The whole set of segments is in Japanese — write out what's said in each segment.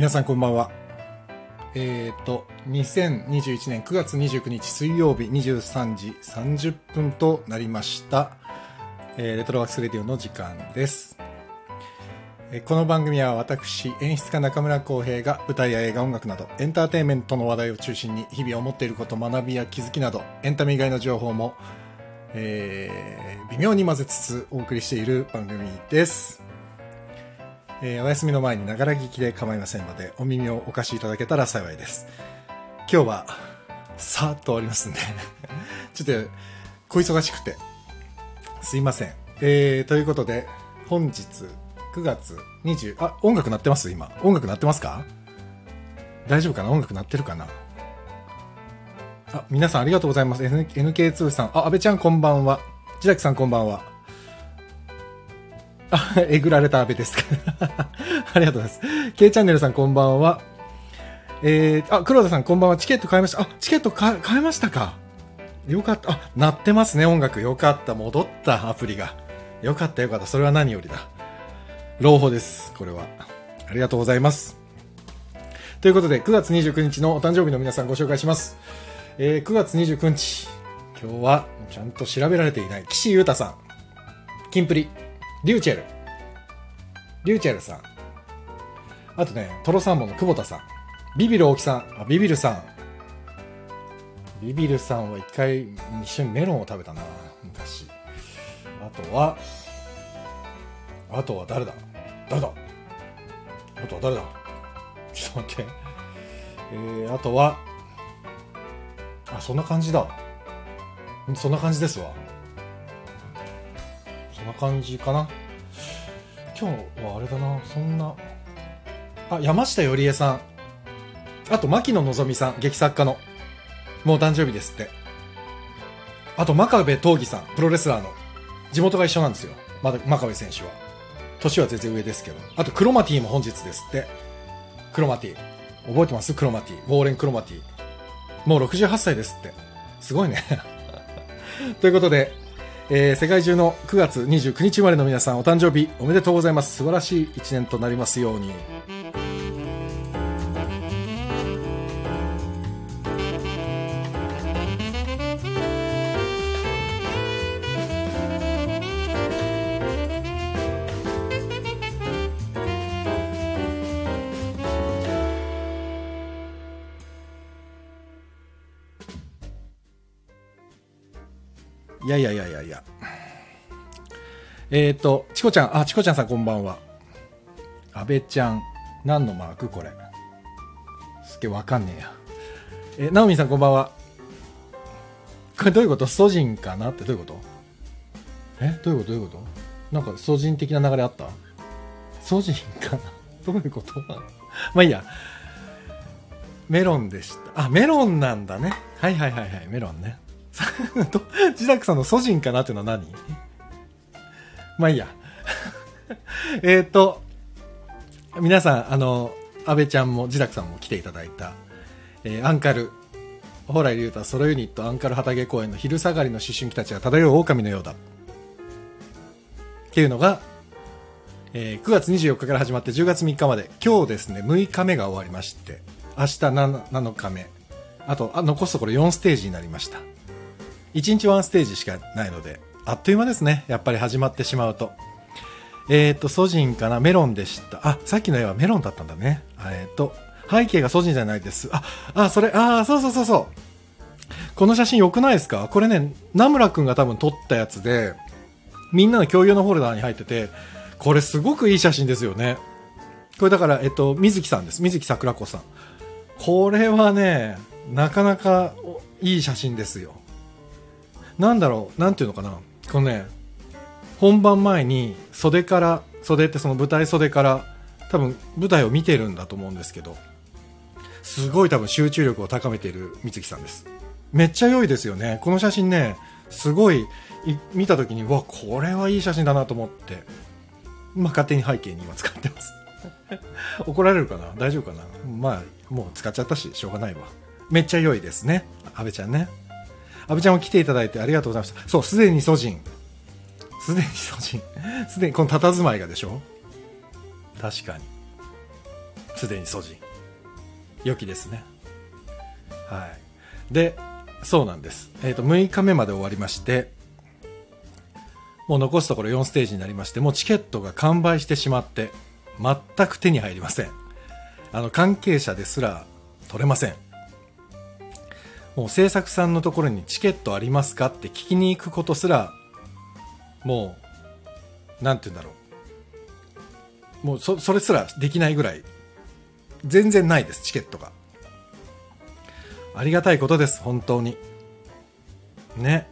皆さんこんばんは。えっ、と、2021年9月29日水曜日23時30分となりました。えーレトロワークスレディオの時間です。えーこの番組は私、演出家中村浩平が舞台や映画音楽などエンターテインメントの話題を中心に日々思っていること、学びや気づきなどエンタメ以外の情報も、えー微妙に混ぜつつお送りしている番組です。えーお休みの前にながら聞きで構いませんので、お耳をお貸しいただけたら幸いです。今日は、さーっと終わりますんで、ちょっと、小忙しくて、すいません。えー、ということで、本日、9月20、あ、音楽鳴ってます？今。音楽鳴ってますか？大丈夫かな？音楽鳴ってるかな？あ、皆さんありがとうございます。N- NK2 さん。あ、安倍ちゃんこんばんは。千崎さんこんばんは。あ、えぐられた安倍ですか。ありがとうございます。K チャンネルさんこんばんは。えー、あ、黒田さんこんばんは。チケット買いました。あ、チケット買買えましたか。よかった。あ、鳴ってますね、音楽。よかった。戻った、アプリが。よかった、よかった。それは何よりだ。朗報です。これは。ありがとうございます。ということで、9月29日のお誕生日の皆さんご紹介します。えー9月29日。今日は、ちゃんと調べられていない。岸優太さん。キンプリ。リューチェル。リューチェルさん。あとね、トロサーモンの久保田さん。ビビる大木さん。あ、ビビるさん。ビビるさんは一回一緒にメロンを食べたな、昔。あとは、あとは誰だ？誰だ？あとは誰だ？ちょっと待って。えー、あとは、あ、そんな感じだ。そんな感じですわ。な感じかな。今日はあれだな、そんな。あ、山下よりえさん。あと、牧野のぞみさん、劇作家の。もう誕生日ですって。あと、真壁闘技さん、プロレスラーの。地元が一緒なんですよ。まだ、真壁選手は。年は全然上ですけど。あと、クロマティも本日ですって。クロマティ。覚えてます？クロマティ。ウォーレン・クロマティ。もう68歳ですって。すごいね。ということで、えー世界中の9月29日生まれの皆さんお誕生日おめでとうございます。素晴らしい1年となりますように。えっ、ー、と、チコちゃん、あ、チコちゃんさんこんばんは。安倍ちゃん、何のマークこれ？すっげえわかんねえや。え、ナオミさんこんばんは。これどういうこと？ソジンかな？ってどういうこと？えどういうこと？どういうこと？なんかソジン的な流れあった？ソジンかな？どういうこと？まあいいや。メロンでした。あ、メロンなんだね。はいはいはいはい、メロンね。と、ジダックさんのソジンかなっていうのは何？まあいいや。えっと、皆さん、あの、安倍ちゃんもジダックさんも来ていただいた、えーアンカル、蓬莱竜太ソロユニットアンカル旗毛公園の昼下がりの思春期たちが漂う狼のようだ。っていうのが、えー9月24日から始まって10月3日まで、今日ですね、6日目が終わりまして、明日 7, 7日目、あと、あ残すところ4ステージになりました。1日1ステージしかないので、あっという間ですね。やっぱり始まってしまうと。えっ、と、ソジンかな？メロンでした。あ、さっきの絵はメロンだったんだね。えっ、と、背景がソジンじゃないです。あ、あ、それ、あ、そうそうそうそう。この写真良くないですか？これね、ナムラくんが多分撮ったやつで、みんなの共有のフォルダーに入ってて、これすごくいい写真ですよね。これだから、えっと、水木さんです。水木桜子さん。これはね、なかなかいい写真ですよ。なんだろう、なんていうのかな？このね、本番前に袖から、袖ってその舞台袖から、多分舞台を見てるんだと思うんですけど、すごい多分集中力を高めている水木さんです。めっちゃ良いですよね。この写真ね、すごい、見た時に、うわ、これはいい写真だなと思って、まあ勝手に背景に今使ってます。怒られるかな？大丈夫かな？まあ、もう使っちゃったし、しょうがないわ。めっちゃ良いですね。安倍ちゃんね。安倍ちゃんも来ていただいてありがとうございました。そう、すでにソジン。すでにソジン。すでにこの佇まいがでしょ？確かに。すでに素人良きですねはいでそうなんです、えー、と6日目まで終わりましてもう残すところ4ステージになりましてもうチケットが完売してしまって全く手に入りませんあの関係者ですら取れませんもう制作さんのところにチケットありますかって聞きに行くことすらもうなんて言うんだろう。もうそそれすらできないぐらい。全然ないですチケットが。ありがたいことです本当に。ね。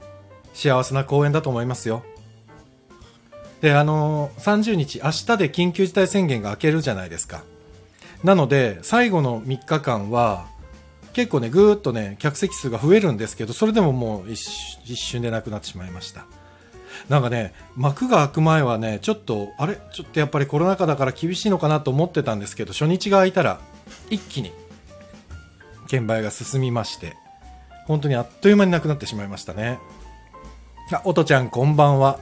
幸せな公演だと思いますよ。であのー30日明日で緊急事態宣言が明けるじゃないですか。なので最後の3日間は結構ねぐーっとね客席数が増えるんですけどそれでももう一瞬でなくなってしまいました。なんかね幕が開く前はねちょっとあれ？ちょっとやっぱりコロナ禍だから厳しいのかなと思ってたんですけど初日が開いたら一気に券売が進みまして本当にあっという間になくなってしまいましたね。あおとちゃんこんばんは。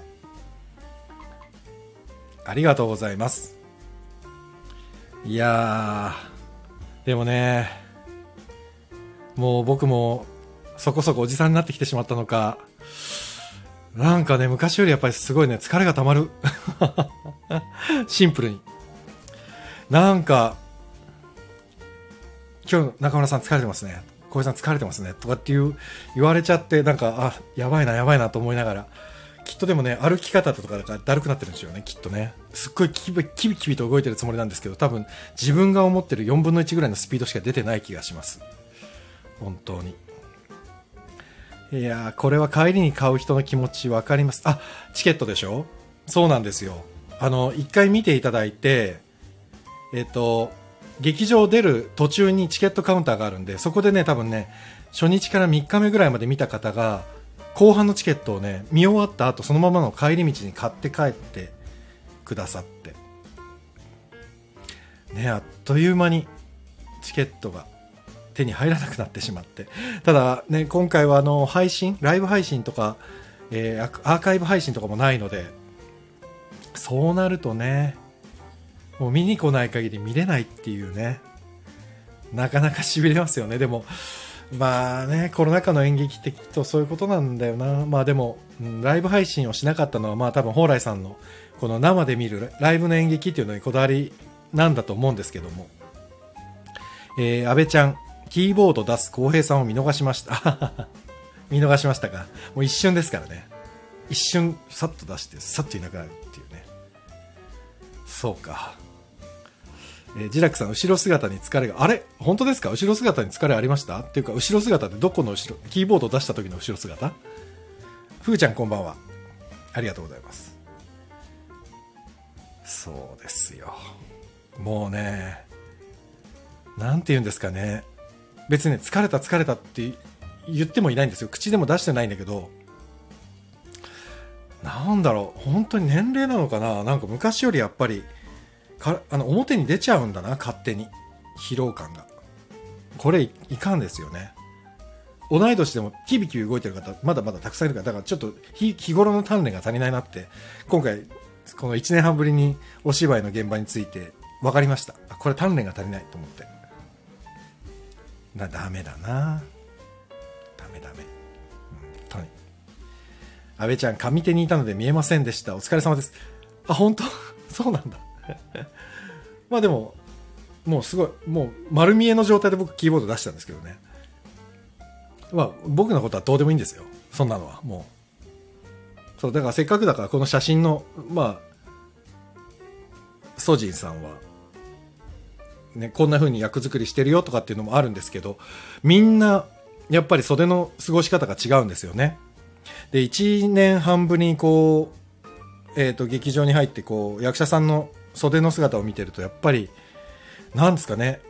ありがとうございます。いやーでもねもう僕もそこそこおじさんになってきてしまったのかなんかね昔よりやっぱりすごいね疲れがたまる。シンプルに。なんか今日中村さん疲れてますね。小林さん疲れてますね。とかっていう言われちゃってなんかあやばいなやばいなと思いながら。きっとでもね歩き方とかがだるくなってるんですよねきっとね。すっごいキビキビキビと動いてるつもりなんですけど多分自分が思ってる4分の1ぐらいのスピードしか出てない気がします。本当に。いやこれは帰りに買う人の気持ち分かります。あチケットでしょ？そうなんですよ。あの一回見ていただいてえっ、と劇場出る途中にチケットカウンターがあるんでそこでね多分ね初日から3日目ぐらいまで見た方が後半のチケットをね見終わった後そのままの帰り道に買って帰ってくださって。ねあっという間にチケットが手に入らなくなってしまって。ただね今回はあの配信ライブ配信とか、えーアーカイブ配信とかもないのでそうなるとねもう見に来ない限り見れないっていうねなかなかしびれますよね。でもまあねコロナ禍の演劇ってきっとそういうことなんだよな。まあでも、うんライブ配信をしなかったのはまあ多分蓬莱さんのこの生で見るライブの演劇っていうのにこだわりなんだと思うんですけども。えー、安倍ちゃんキーボード出す浩平さんを見逃しました。見逃しましたか？もう一瞬ですからね。一瞬さっと出してさっといなくなるっていうね。そうか。えージラクさん、後ろ姿に疲れが、あれ？本当ですか？後ろ姿に疲れありました？っていうか、後ろ姿ってどこの後ろ、キーボード出した時の後ろ姿？ふーちゃんこんばんは。ありがとうございます。そうですよ。もうね、なんて言うんですかね。別に疲れた疲れたって言ってもいないんですよ。口でも出してないんだけど、なんだろう、本当に年齢なのかな。なんか昔よりやっぱり、かあの表に出ちゃうんだな勝手に。疲労感が。これいかんですよね。同い年でもキビキビ動いてる方まだまだたくさんいるからだからちょっと日日頃の鍛錬が足りないなって今回この1年半ぶりにお芝居の現場について分かりました。これ鍛錬が足りないと思って。なダメだなダメダメ本当に安倍ちゃん上手にいたので見えませんでしたお疲れ様ですあ本当？そうなんだ まあでも、もうすごい、もう丸見えの状態で僕キーボード出したんですけどね。まあ僕のことはどうでもいいんですよ。そんなのは。もう。そう、だからせっかくだからこの写真の、まあ、ソジンさんは、ね、こんな風に役作りしてるよとかっていうのもあるんですけど、みんな、やっぱり袖の過ごし方が違うんですよね。で、1年半ぶりにこう、えっ、と、劇場に入ってこう、役者さんの袖の姿を見てるとやっぱりなんですかね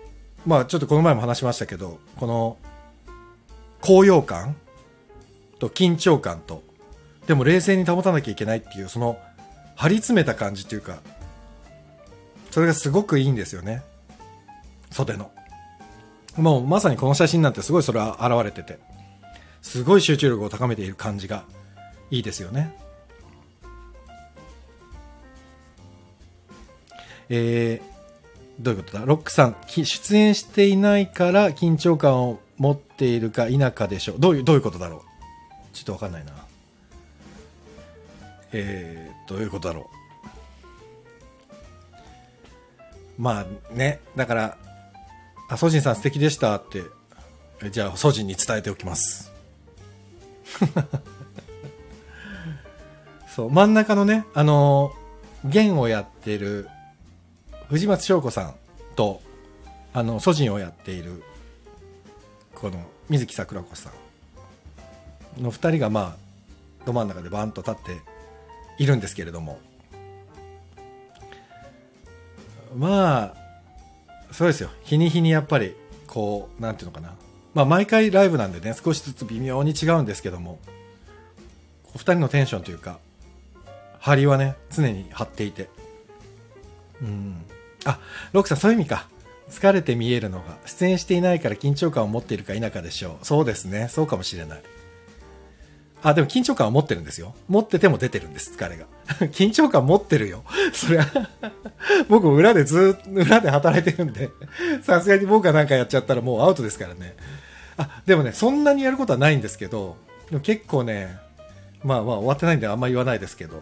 まあちょっとこの前も話しましたけどこの高揚感と緊張感とでも冷静に保たなきゃいけないっていうその張り詰めた感じっていうかそれがすごくいいんですよね袖のもうまさにこの写真なんてすごいそれは現れててすごい集中力を高めている感じがいいですよねえー、どういうことだ？ロックさん、出演していないから緊張感を持っているか否かでしょう。どういう、どういうことだろう？ちょっとわかんないな。えー、どういうことだろう？まあね、だから、あ、ソジンさん素敵でしたって、えじゃあ、ソジンに伝えておきます。そう、真ん中のね、あのー、弦をやってる藤松翔子さんと、あの、ソジンをやっている、この、水木桜子さんの二人が、まあ、ど真ん中でバンと立っているんですけれども、まあ、そうですよ。日に日にやっぱり、こう、なんていうのかな。まあ、毎回ライブなんでね、少しずつ微妙に違うんですけども、お二人のテンションというか、張りはね、常に張っていて。うん。あ、ロックさん、そういう意味か。疲れて見えるのが、出演していないから緊張感を持っているか否かでしょう。そうですね。そうかもしれない。あ、でも緊張感は持ってるんですよ。持ってても出てるんです、疲れが。緊張感持ってるよ。そりゃ、僕裏でずっと、裏で働いてるんで、さすがに僕がなんかやっちゃったらもうアウトですからね。あ、でもね、そんなにやることはないんですけど、結構ね、まあまあ終わってないんであんま言わないですけど、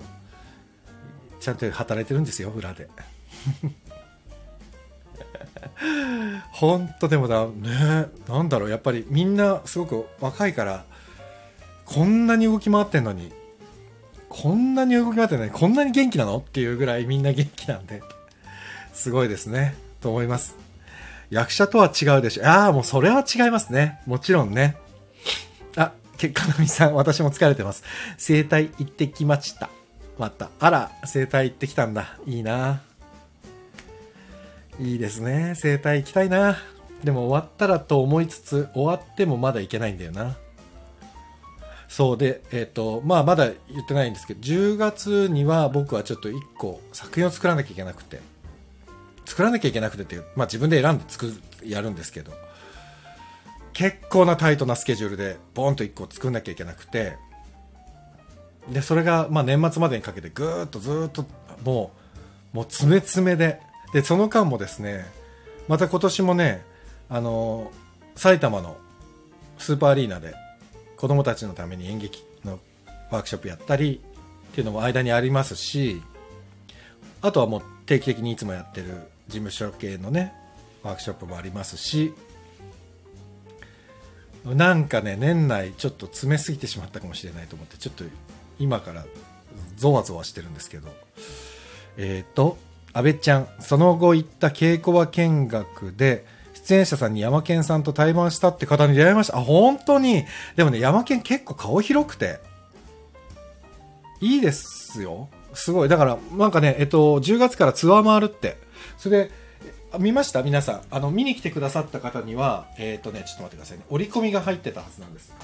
ちゃんと働いてるんですよ、裏で。本当でもだねなんだろうやっぱりみんなすごく若いからこんなに動き回ってんのにこんなに動き回ってんのにこんなに元気なの？っていうぐらいみんな元気なんですごいですね。と思います。役者とは違うでしょ。ああもうそれは違いますね。もちろんね。あ結果のみさん私も疲れてます。整体行ってきました。また。あら整体行ってきたんだ。いいな。いいですね。整体行きたいな。でも終わったらと思いつつ終わってもまだ行けないんだよな。そうでえっ、とまあまだ言ってないんですけど10月には僕はちょっと1個作品を作らなきゃいけなくて作らなきゃいけなくてっていうまあ自分で選んで作るやるんですけど結構なタイトなスケジュールでボンと1個作んなきゃいけなくてでそれがまあ年末までにかけてぐーっとずーっともうもう詰め詰めででその間もですねまた今年もねあの埼玉のスーパーアリーナで子供たちのために演劇のワークショップやったりっていうのも間にありますしあとはもう定期的にいつもやってる事務所系のねワークショップもありますしなんかね年内ちょっと詰めすぎてしまったかもしれないと思ってちょっと今からゾワゾワしてるんですけど。えっ、と阿部ちゃんその後行った稽古場見学で出演者さんに山健さんと対バンしたって方に出会いました。あ本当に。でもね山健結構顔広くて。いいですよ。すごい。だからなんかねえっと10月からツアー回るって。それで見ました？皆さん。あの見に来てくださった方にはえっ、とねちょっと待ってくださいね。折り込みが入ってたはずなんです。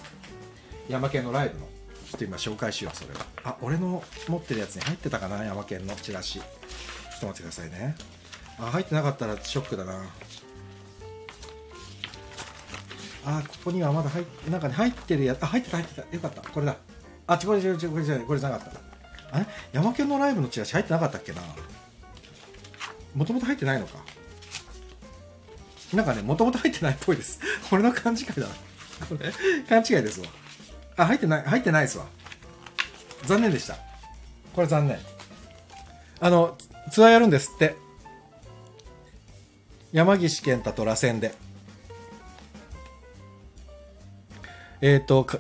山県のライブの。ちょっと今紹介しようそれは。あ俺の持ってるやつに入ってたかな？山県のチラシ。ちょっと待ってくださいね。あ入ってなかったらショックだな。あここにはまだ入ってなんかね入ってるやつあ入ってた入ってた。よかった。これだ。あ違う違う違うこれじゃないこれじゃなかった。あれ？山県のライブのチラシ入ってなかったっけな？もともと入ってないのか。なんかねもともと入ってないっぽいです。俺の勘違いだな。これ勘違いですわ。あ入ってない入ってないですわ。残念でした。これ残念。あのツアーやるんですって。山岸健太と螺旋で。えっ、ー、とか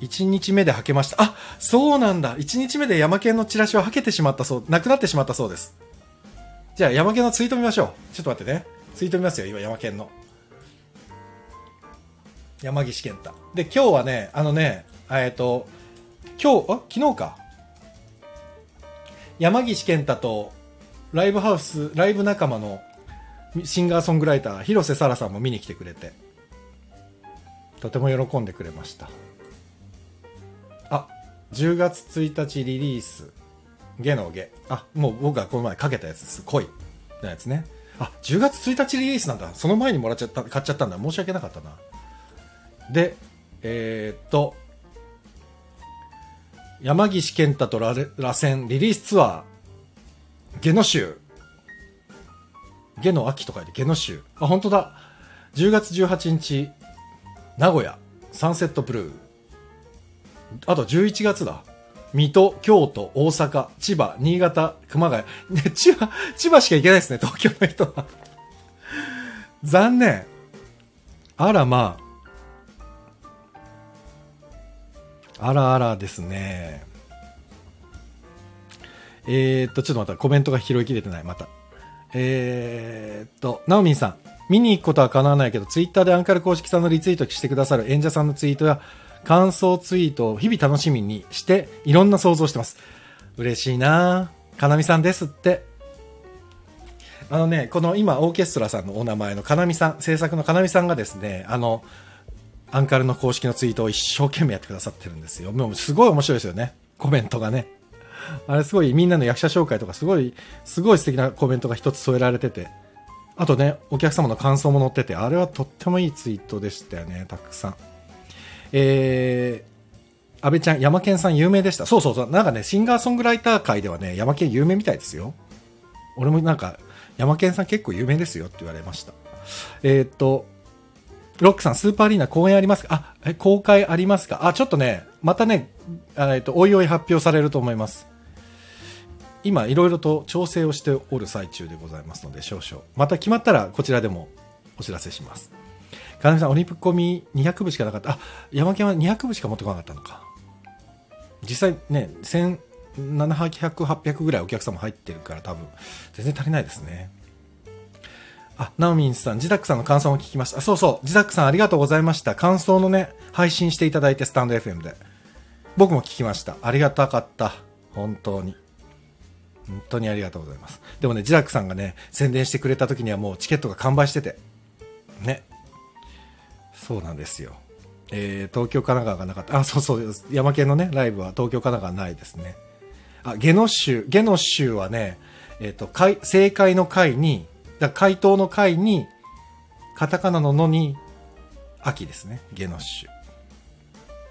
1日目ではけました。あそうなんだ。1日目で山県のチラシははけてしまったそうなくなってしまったそうです。じゃあ山県のツイート見ましょう。ちょっと待ってね。ツイート見ますよ今山県の。山岸健太。で今日はねあのねえっ、ー、と今日あ昨日か。山岸健太とライブハウスライブ仲間のシンガーソングライター広瀬沙羅さんも見に来てくれて。とても喜んでくれました。あ10月1日リリース「ゲのゲ」あもう僕がこの前かけたやつです恋のやつね。あ10月1日リリースなんだ。その前にもらっちゃった買っちゃったんだ。申し訳なかったな。でえー、っと山岸健太と螺旋リリースツアー。ゲノ集下の秋と書いて下の州。あ、本当だ。10月18日、名古屋、サンセットブルー。あと11月だ。水戸、京都、大阪、千葉、新潟、熊谷。ね、千葉、千葉しか行けないですね、東京の人は。残念。あら、まあ。あらあらですね。えー、っと、ちょっとまたコメントが拾いきれてない、また。えー、っと、ナオミンさん。見に行くことは叶わないけど、ツイッターでアンカル公式さんのリツイートしてくださる演者さんのツイートや感想ツイートを日々楽しみにして、いろんな想像してます。嬉しいなかなみさんですって。あのね、この今、オーケストラさんのお名前のかなみさん、制作のかなみさんがですね、あの、アンカルの公式のツイートを一生懸命やってくださってるんですよ。もうすごい面白いですよね。コメントがね。あれすごいみんなの役者紹介とかすごい、すごい素敵なコメントが一つ添えられてて。あとね、お客様の感想も載ってて、あれはとってもいいツイートでしたよね、たくさん。えー、安倍ちゃん、山健さん有名でした。そうそうそう。なんかね、シンガーソングライター界ではね、山健有名みたいですよ。俺もなんか、山健さん結構有名ですよって言われました。えー、っと、ロックさん、スーパーアリーナ公演ありますか？あ、公開ありますか？あ、ちょっとね、またね、えっと、おいおい発表されると思います。今、いろいろと調整をしておる最中でございますので、少々。また決まったら、こちらでもお知らせします。かなみさん、オリンピック込み200部しかなかった。あ、山県は200部しか持ってこなかったのか。実際ね、1700、800ぐらいお客様入ってるから多分、全然足りないですね。あ、ナオミンさん、ジダックさんの感想を聞きました。そうそう、ジダックさんありがとうございました。感想のね、配信していただいて、スタンド FM で。僕も聞きました。ありがたかった。本当に。本当にありがとうございます。でもね、ジダックさんがね、宣伝してくれた時にはもうチケットが完売してて。ね。そうなんですよ。えー、東京、神奈川がなかった。あ、そうそう。山県のね、ライブは東京、神奈川ないですね。あ、ゲノ州、ゲノ州はね、えっ、ー、と、正解の回に、だ回答の回に、カタカナののに、秋ですね。ゲノ州。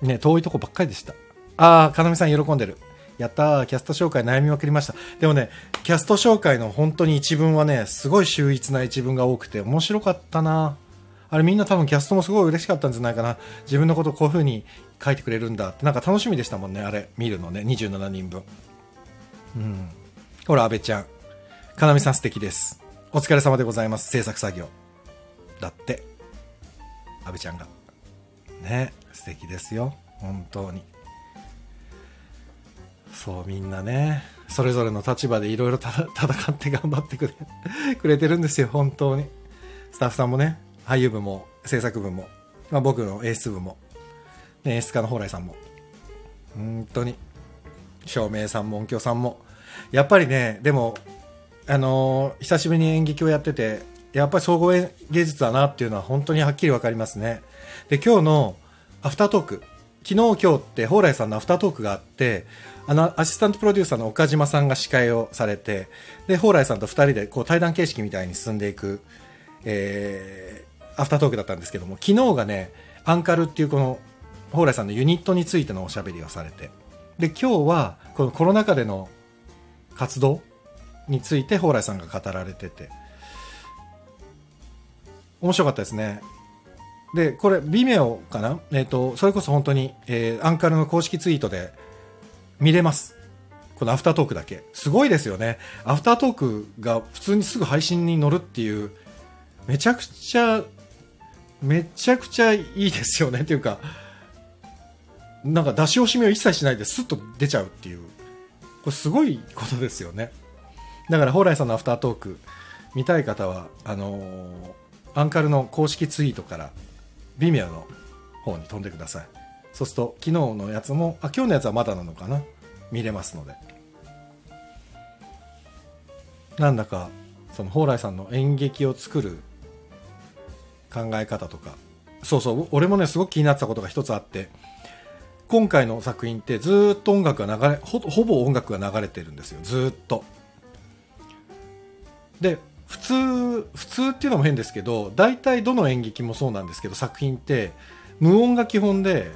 ね、遠いとこばっかりでした。ああ、かなみさん喜んでる。やったー、キャスト紹介悩みまくりました。でもね、キャスト紹介の本当に一文はね、すごい秀逸な一文が多くて面白かったなあれみんな多分キャストもすごい嬉しかったんじゃないかな。自分のことこういう風に書いてくれるんだって、なんか楽しみでしたもんね、あれ、見るのね、27人分。うん。ほら、安倍ちゃん。かなみさん素敵です。お疲れ様でございます、制作作業。だって。安倍ちゃんが。ね、素敵ですよ。本当に。そうみんなねそれぞれの立場でいろいろ戦って頑張ってくれ くれてるんですよ本当に。スタッフさんもね俳優部も制作部も、まあ、僕の演出部も、ね、演出家の蓬莱さんも。本当に。照明さんも音響さんも。やっぱりねでもあのー、久しぶりに演劇をやっててやっぱり総合芸術だなっていうのは本当にはっきり分かりますね。で今日のアフタートーク昨日今日って蓬莱さんのアフタートークがあってあのアシスタントプロデューサーの岡島さんが司会をされてで蓬莱さんと2人でこう対談形式みたいに進んでいく、えー、アフタートークだったんですけども昨日がねアンカルっていうこの蓬莱さんのユニットについてのおしゃべりをされてで今日はこのコロナ禍での活動について蓬莱さんが語られてて面白かったですね。で、これ、微妙かな？えっ、ー、と、それこそ本当に、えー、アンカルの公式ツイートで見れます。このアフタートークだけ。すごいですよね。アフタートークが普通にすぐ配信に乗るっていう、めちゃくちゃ、めちゃくちゃいいですよね。っていうか、なんか出し惜しみを一切しないでスッと出ちゃうっていう。これすごいことですよね。だから、蓬莱さんのアフタートーク見たい方は、あのー、アンカルの公式ツイートからビミアの方に飛んでくださいそうすると昨日のやつもあ今日のやつはまだなのかな見れますので。なんだかその蓬莱さんの演劇を作る考え方とか。そうそう俺もねすごく気になってたことが一つあって。今回の作品ってずっと音楽が流れほほぼ音楽が流れてるんですよ。ずっと。で普通普通っていうのも変ですけど大体どの演劇もそうなんですけど作品って無音が基本で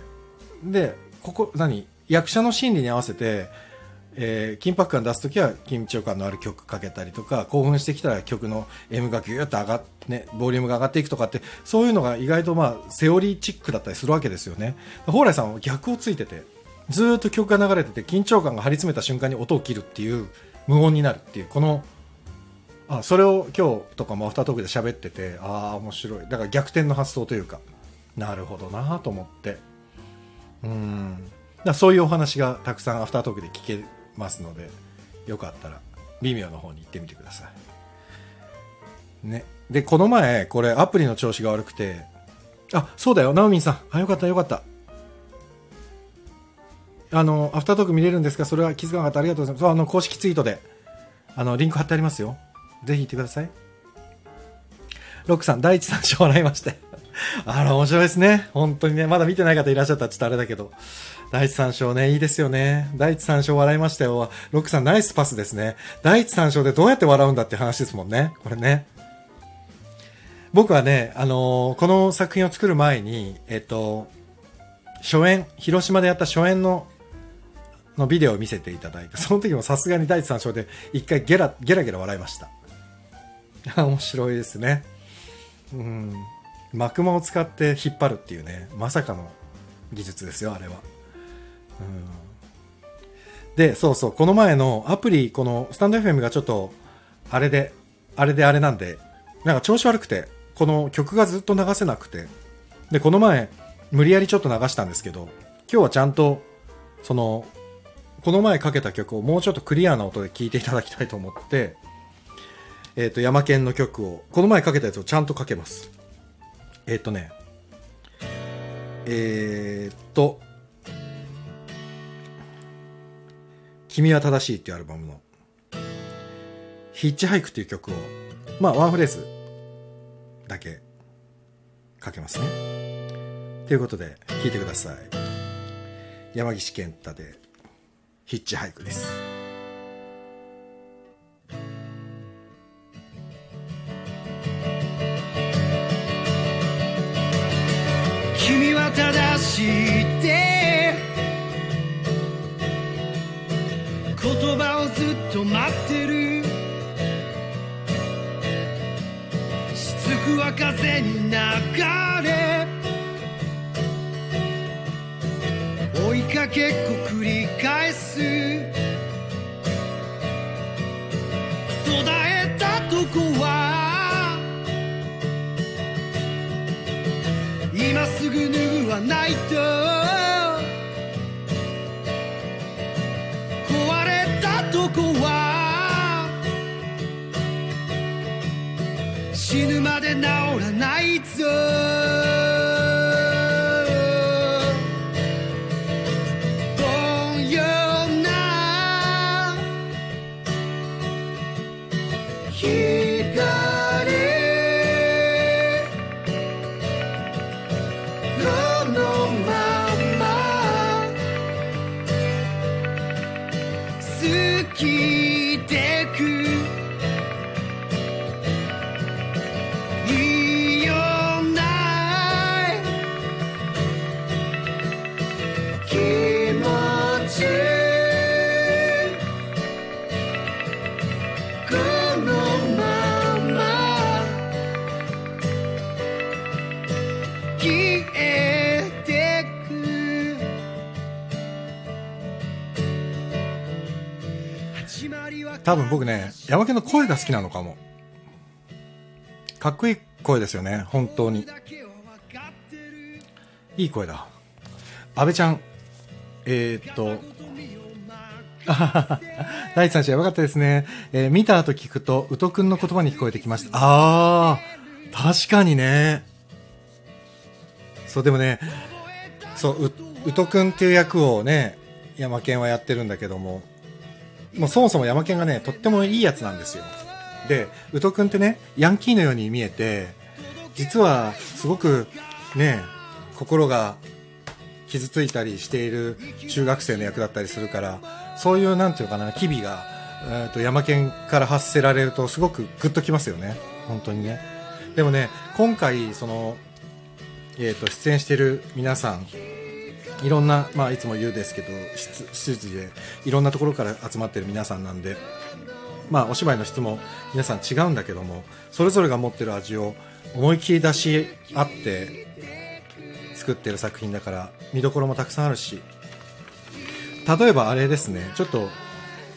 でここ何？役者の心理に合わせてえー緊迫感出すときは緊張感のある曲かけたりとか興奮してきたら曲の M がギューッと上がっねボリュームが上がっていくとかってそういうのが意外とまあセオリーチックだったりするわけですよね。蓬莱さんは逆をついててずっと曲が流れてて緊張感が張り詰めた瞬間に音を切るっていう無音になるっていうこのあそれを今日とかもアフタートークで喋っててああ面白い。だから逆転の発想というか。なるほどなと思って。うん。だそういうお話がたくさんアフタートークで聞けますのでよかったら微妙の方に行ってみてください。ね。でこの前これアプリの調子が悪くてあそうだよ。ナオミンさん。あよかったよかった。あのアフタートーク見れるんですか？それは気づかなかった。ありがとうございます。そうあの公式ツイートであのリンク貼ってありますよ。ぜひ行ってください。ロックさん第一三章笑いましてあら面白いですね。本当にね。まだ見てない方いらっしゃったらちょっとあれだけど。第一三章ねいいですよね第一三章笑いましたよロックさんナイスパスですね第一三章でどうやって笑うんだって話ですもんねこれね僕はね、あのーこの作品を作る前に、えっと、初演、広島でやった初演ののビデオを見せていただいて、その時もさすがに第一三章で一回ゲラゲラゲラ笑いました。面白いですね。うん。幕間を使って引っ張るっていうね、まさかの技術ですよ、あれは。で、そうそう、この前のアプリ、このスタンド FM がちょっと、あれで、あれであれなんで、なんか調子悪くて、この曲がずっと流せなくて、で、この前、無理やりちょっと流したんですけど、今日はちゃんと、その、この前かけた曲をもうちょっとクリアな音で聴いていただきたいと思って、えっ、と、山県の曲を、この前かけたやつをちゃんとかけます。えっ、とね、えっ、と、君は正しいっていうアルバムの、ヒッチハイクっていう曲を、まあ、ワンフレーズだけかけますね。ということで、聴いてください。山岸健太で、ヒッチハイクです。君は正しい止まってる。しつくは風に流れ。追いかけっこ繰り返す。途絶えたとこ多分僕ね、山県の声が好きなのかも。かっこいい声ですよね、本当に。いい声だ。安倍ちゃん、えー、っと、第一三者やばかったですね。えー見た後聞くと、宇都くんの言葉に聞こえてきました。あー、確かにね。そう、でもね、そう、う宇都くんっていう役をね、山県はやってるんだけども、もうそもそも山県がね、とってもいいやつなんですよ。で、宇都くんってね、ヤンキーのように見えて、実はすごくね、心が傷ついたりしている中学生の役だったりするから、そういうなんていうかな、機微が、えー、と山県から発せられるとすごくグッときますよね。本当にね。でもね、今回、その、えっ、と、出演してる皆さんいろんな、まあ、いつも言うですけど出出自でいろんなところから集まってる皆さんなんで、まあ、お芝居の質も皆さん違うんだけどもそれぞれが持ってる味を思い切り出し合って作ってる作品だから見どころもたくさんあるし例えばあれですねちょっと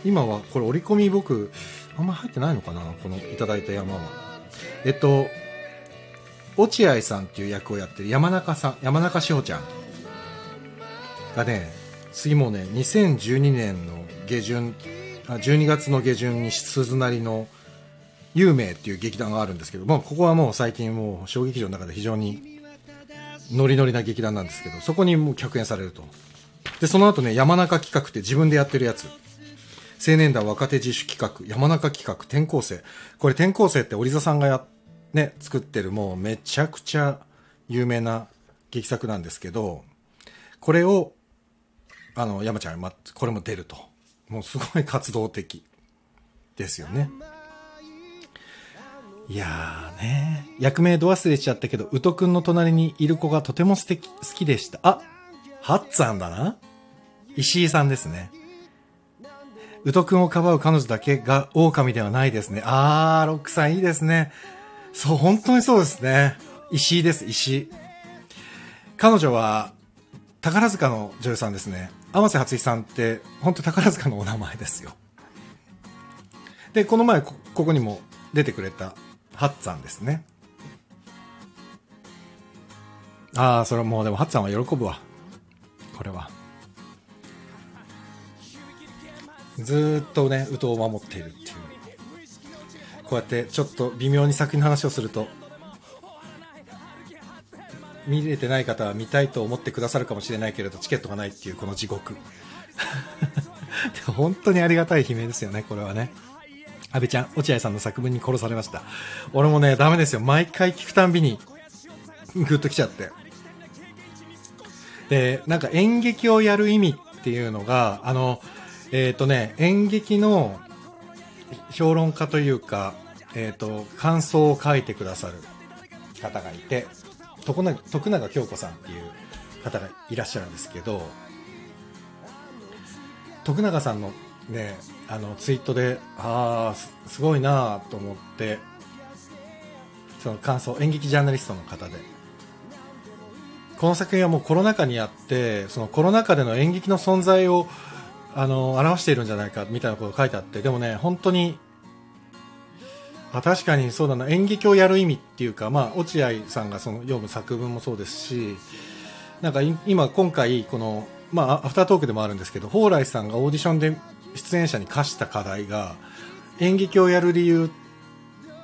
今はこれ折り込み僕あんま入ってないのかなこのいただいた山は。えっと落合さんっていう役をやってる山中さん山中志保ちゃん。がね次もね2012年の下旬あ12月の下旬に鈴なりの有名っていう劇団があるんですけど、まあ、ここはもう最近もう小劇場の中で非常にノリノリな劇団なんですけどそこにもう客演されると。でその後ね山中企画って自分でやってるやつ。青年団若手自主企画山中企画転校生。これ転校生って織座さんがや、ね、作ってるもうめちゃくちゃ有名な劇作なんですけどこれをあの山ちゃんまこれも出るともうすごい活動的ですよねいやーね役名ど忘れちゃったけど宇都くんの隣にいる子がとても素敵好きでしたあハッツァンだな石井さんですね宇都くんをかばう彼女だけが狼ではないですね。あー、ロックさんいいですね。そう、本当にそうですね。石井です、石井。彼女は、宝塚の女優さんですね。天瀬初さんって、本当宝塚のお名前ですよ。で、この前こ、こにも出てくれた、ハッツァンですね。ああ、それはもうでもハッツァンは喜ぶわ。これは。ずっとね宇都を守っているっていうこうやってちょっと微妙に作品の話をすると見れてない方は見たいと思ってくださるかもしれないけれどチケットがないっていうこの地獄。本当にありがたい悲鳴ですよねこれはね。阿部ちゃん落合さんの作文に殺されました。俺もねダメですよ。毎回聞くたんびにグッときちゃって。でなんか演劇をやる意味っていうのがあのえっ、ー、とね、演劇の評論家というか、えっ、ー、と、感想を書いてくださる方がいて、徳永徳永京子さんっていう方がいらっしゃるんですけど、徳永さんのね、あの、ツイートで、ああ、すごいなと思って、その感想、演劇ジャーナリストの方で、この作品はもうコロナ禍にあって、そのコロナ禍での演劇の存在をあの表しているんじゃないかみたいなこと書いてあってでもね本当にあ確かにそうだな。演劇をやる意味っていうか、まあ、落合さんがその読む作文もそうですしなんか今今回この、まあ、アフタートークでもあるんですけど蓬莱さんがオーディションで出演者に課した課題が演劇をやる理由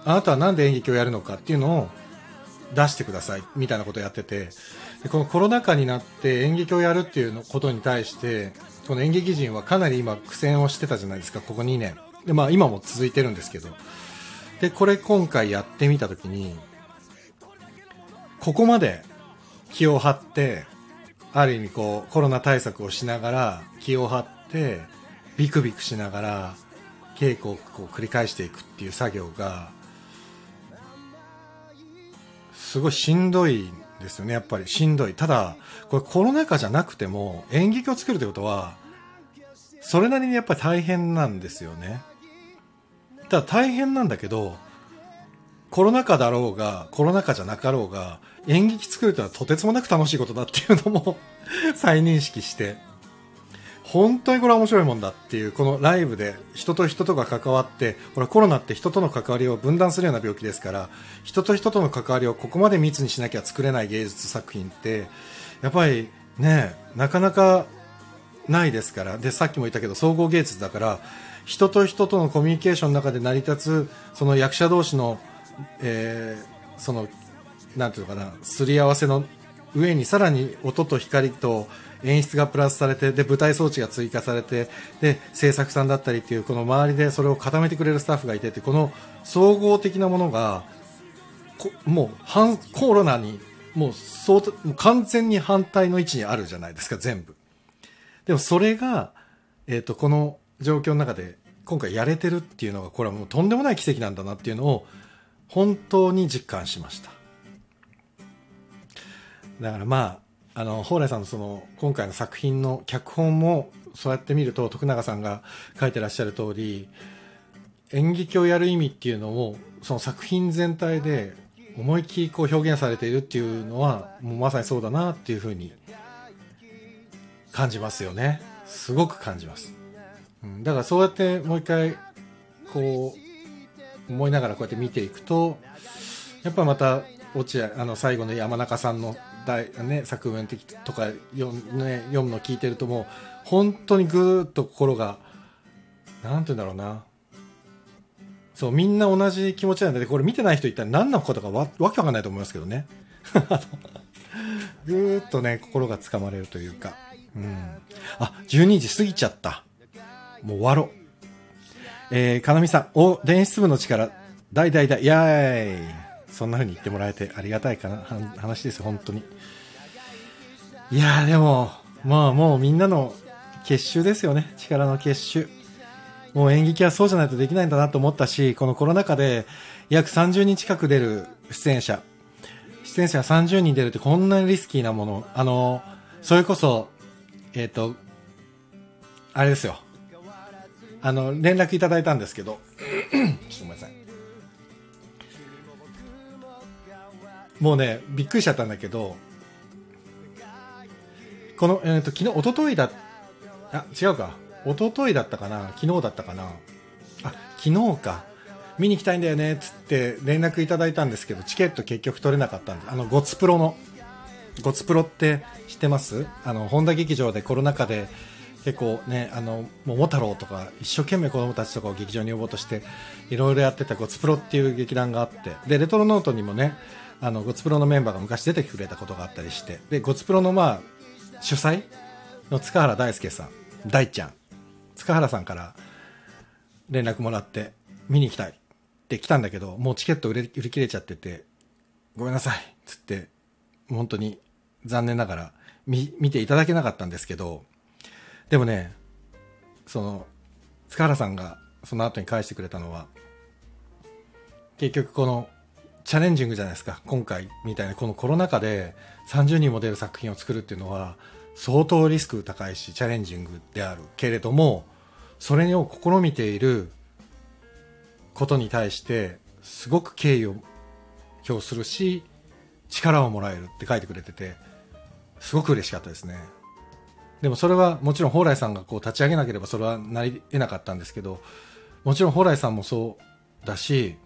あなたは何で演劇をやるのかっていうのを出してくださいみたいなことをやっててでこのコロナ禍になって演劇をやるっていうことに対してこの演劇人はかなり今苦戦をしてたじゃないですかここ2年。でまあ今も続いてるんですけど。でこれ今回やってみた時にここまで気を張ってある意味こうコロナ対策をしながら気を張ってビクビクしながら稽古をこう繰り返していくっていう作業がすごいしんどいですよねやっぱり。しんどい。ただこれコロナ禍じゃなくても演劇を作るということはそれなりにやっぱり大変なんですよね。ただ大変なんだけどコロナ禍だろうがコロナ禍じゃなかろうが演劇作るというのはとてつもなく楽しいことだっていうのも 再認識して本当にこれは面白いもんだっていうこのライブで人と人とが関わってほらコロナって人との関わりを分断するような病気ですから人と人との関わりをここまで密にしなきゃ作れない芸術作品ってやっぱりねなかなかないですから。でさっきも言ったけど総合芸術だから人と人とのコミュニケーションの中で成り立つその役者同士の、えー、そのなんていうのかなすり合わせの上にさらに音と光と演出がプラスされてで舞台装置が追加されてで制作さんだったりっていうこの周りでそれを固めてくれるスタッフがいててこの総合的なものがもう反コロナにもう相当もう完全に反対の位置にあるじゃないですか全部。でもそれが、えーと、この状況の中で今回やれてるっていうのがこれはもうとんでもない奇跡なんだなっていうのを本当に実感しました。だからまああの蓬莱さんのその今回の作品の脚本もそうやって見ると徳永さんが書いてらっしゃる通り演劇をやる意味っていうのをその作品全体で思いっきりこう表現されているっていうのはもうまさにそうだなっていうふうに感じますよね。すごく感じます、うん、だからそうやってもう一回こう思いながらこうやって見ていくとやっぱまた落合あの最後の山中さんの大、ね、作文的とか読,、ね、読むの聞いてるともう本当にぐーっと心がなんて言うんだろうな。そうみんな同じ気持ちなんでこれ見てない人一体何のことかわわけわかんないと思いますけどね。ぐーっとね心がつかまれるというか。うん。あ12時過ぎちゃった。もう終わろう。えー、かなみさんお電子部の力。大大大。やーいそんな風に言ってもらえてありがたいかな。話です本当に。いやーでもまあもうみんなの結集ですよね。力の結集。もう演劇はそうじゃないとできないんだなと思ったしこのコロナ禍で約30人近く出る出演者。出演者が30人出るってこんなにリスキーなもの。あのそれこそえっ、ー、とあれですよ。あの連絡いただいたんですけど。ちょっとごめん。なさいもうねびっくりしちゃったんだけどこの、えーと、昨日一昨日だあ違うか。一昨日だったかな。昨日だったかな。あ昨日か。見に行きたいんだよね。っつって連絡いただいたんですけどチケット結局取れなかったんです。あのゴツプロの。ゴツプロって知ってます？あの本田劇場でコロナ禍で結構ねあの桃太郎とか一生懸命子供たちとかを劇場に呼ぼうとしていろいろやってたゴツプロっていう劇団があってでレトロノートにもねあのゴツプロのメンバーが昔出てくれたことがあったりしてでゴツプロのまあ主催の塚原大輔さん大ちゃん塚原さんから連絡もらって見に行きたいって来たんだけどもうチケット売れ売り切れちゃっててごめんなさいつって本当に残念ながら見見ていただけなかったんですけどでもねその塚原さんがその後に返してくれたのは結局このチャレンジングじゃないですか今回みたいなこのコロナ禍で30人も出る作品を作るっていうのは相当リスク高いしチャレンジングである。けれどもそれを試みていることに対してすごく敬意を表するし力をもらえるって書いてくれててすごく嬉しかったですね。でもそれはもちろん蓬莱さんがこう立ち上げなければそれはなり得なかったんですけどもちろん蓬莱さんもそうだし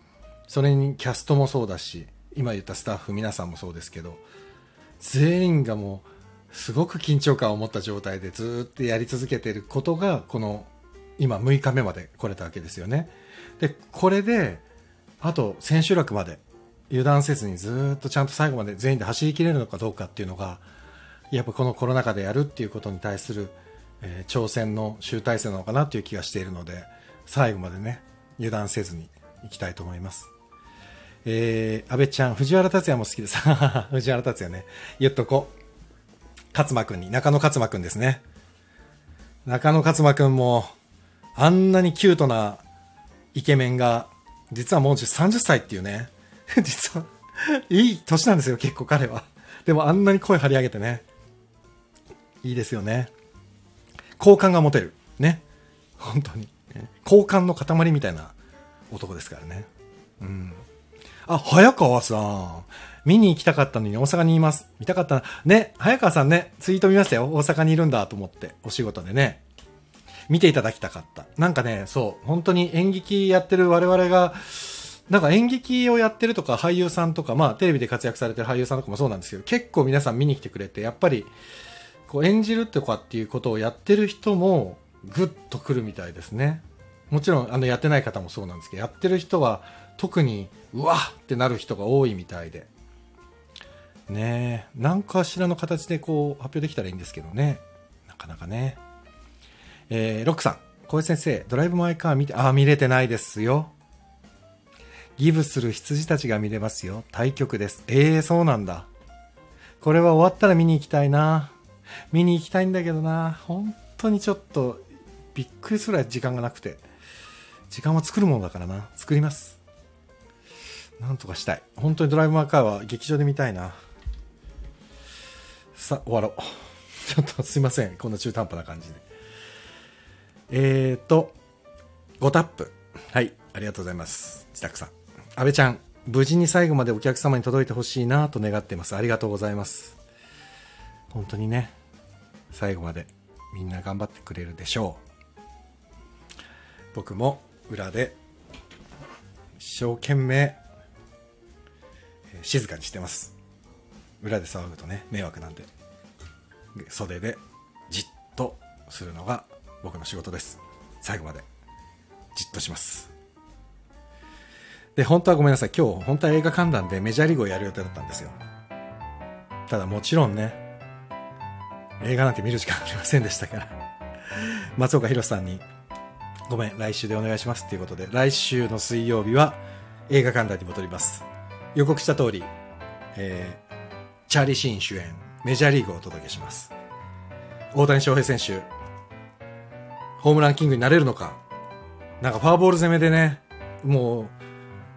それにキャストもそうだし今言ったスタッフ皆さんもそうですけど全員がもうすごく緊張感を持った状態でずっとやり続けていることがこの今6日目まで来れたわけですよね。でこれであと千秋楽まで油断せずにずっとちゃんと最後まで全員で走りきれるのかどうかっていうのがやっぱこのコロナ禍でやるっていうことに対する、えー、挑戦の集大成なのかなという気がしているので最後までね油断せずにいきたいと思いますえー、安倍ちゃん、藤原竜也も好きです。藤原竜也ね。言っとこう。勝間くんに、中野勝間くんですね。中野勝間くんも、あんなにキュートなイケメンが、実はもう30歳っていうね。実は、いい年なんですよ、結構彼は。でもあんなに声張り上げてね。いいですよね。好感が持てる。ね。本当に。好感の塊みたいな男ですからね。うん。あ、早川さん。見に行きたかったのに大阪にいます。見たかったな。ね、早川さんね、ツイート見ましたよ。大阪にいるんだと思って、お仕事でね。見ていただきたかった。なんかね、そう、本当に演劇やってる我々が、なんか演劇をやってるとか俳優さんとか、まあテレビで活躍されてる俳優さんとかもそうなんですけど、結構皆さん見に来てくれて、やっぱり、こう演じるとかっていうことをやってる人も、ぐっと来るみたいですね。もちろん、あの、やってない方もそうなんですけど、やってる人は、特にうわっってなる人が多いみたいで。ねえ何かしらの形でこう発表できたらいいんですけどね。なかなかね。えー、ロックさん小江先生ドライブ・マイ・カー見てあ見れてないですよ。ギブする羊たちが見れますよ。対局です。ええー、そうなんだ。これは終わったら見に行きたいな。見に行きたいんだけどな本当にちょっとびっくりするぐらい時間がなくて時間は作るものだからな作りますなんとかしたい。本当にドライブ・マーカーは劇場で見たいな。さあ、終わろう。ちょっとすいません。こんな中途半端な感じで。えーと、5タップ。はい。ありがとうございます。自宅さん。安倍ちゃん、無事に最後までお客様に届いてほしいなと願っています。ありがとうございます。本当にね、最後までみんな頑張ってくれるでしょう。僕も裏で一生懸命静かにしてます。裏で騒ぐとね、迷惑なんで。袖でじっとするのが僕の仕事です。最後までじっとします。で、本当はごめんなさい。今日、本当は映画観覧でメジャーリーグをやる予定だったんですよ。ただもちろんね、映画なんて見る時間ありませんでしたから。松岡弘さんに、ごめん、来週でお願いしますっていうことで、来週の水曜日は映画観覧に戻ります。予告した通り、えー、チャーリー・シーン主演、メジャーリーグをお届けします。大谷翔平選手、ホームランキングになれるのか、なんかフォアボール攻めでね、もう、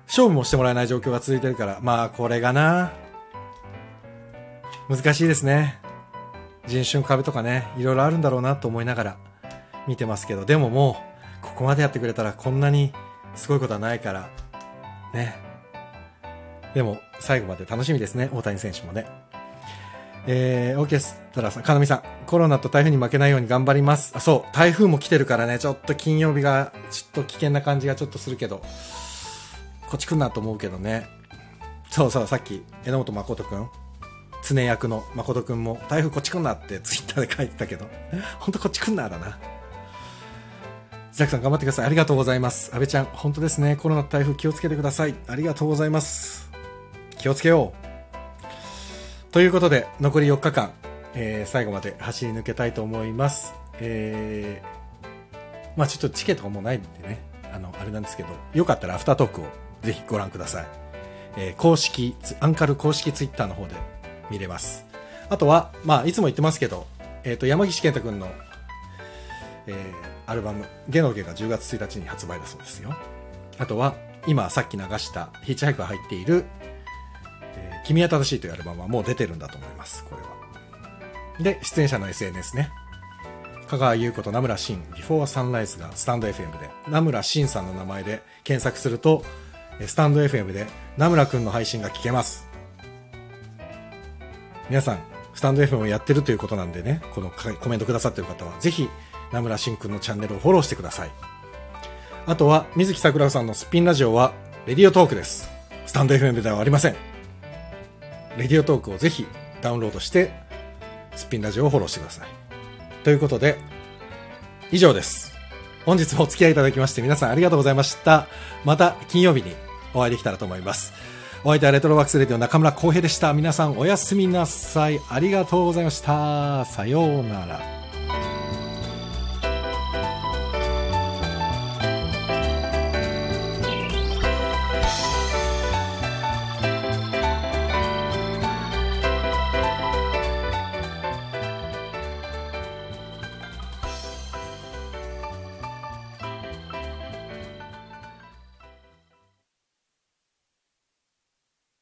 勝負もしてもらえない状況が続いてるから、まあ、これがな、難しいですね。人種の壁とかね、いろいろあるんだろうなと思いながら見てますけど、でももう、ここまでやってくれたらこんなにすごいことはないから、ね。でも、最後まで楽しみですね、大谷選手もね。えー、オーケストラさん、かなみさん、コロナと台風に負けないように頑張ります。あ、そう、台風も来てるからね、ちょっと金曜日が、ちょっと危険な感じがちょっとするけど、こっち来んなと思うけどね。そうそう、さっき、榎本誠くん、常役の誠くんも、台風こっち来んなってツイッターで書いてたけど、ほんとこっち来んなだな。ザクさん頑張ってください。ありがとうございます。安倍ちゃん、本当ですね。コロナと台風気をつけてください。ありがとうございます。気をつけよう。ということで、残り4日間、えー最後まで走り抜けたいと思います。えーまあちょっとチケットがもうないんでね、あの、あれなんですけど、よかったらアフタートークをぜひご覧ください。えー公式、アンカル公式ツイッターの方で見れます。あとは、まあいつも言ってますけど、えっ、と、山岸健太くんの、えーアルバム、ゲノゲが10月1日に発売だそうですよ。あとは、今さっき流したヒッチハイクが入っている、えー君は正しいというアルバムはもう出てるんだと思います、これは。で、出演者の SNS ね。香川優子と名村真、ビフォーサンライズがスタンド FM で、名村真さんの名前で検索すると、スタンド FM で名村くんの配信が聞けます。皆さん、スタンド FM をやってるということなんでね、このコメントくださってる方は、ぜひ、名村真くんのチャンネルをフォローしてください。あとは、水木桜さんのすっぴんラジオは、レディオトークです。スタンド FM ではありません。レディオトークをぜひダウンロードして、すっぴんラジオをフォローしてください。ということで、以上です。本日もお付き合いいただきまして皆さんありがとうございました。また金曜日にお会いできたらと思います。お相手はレトロワックスレディオ中村浩平でした。皆さんおやすみなさい。ありがとうございました。さようなら。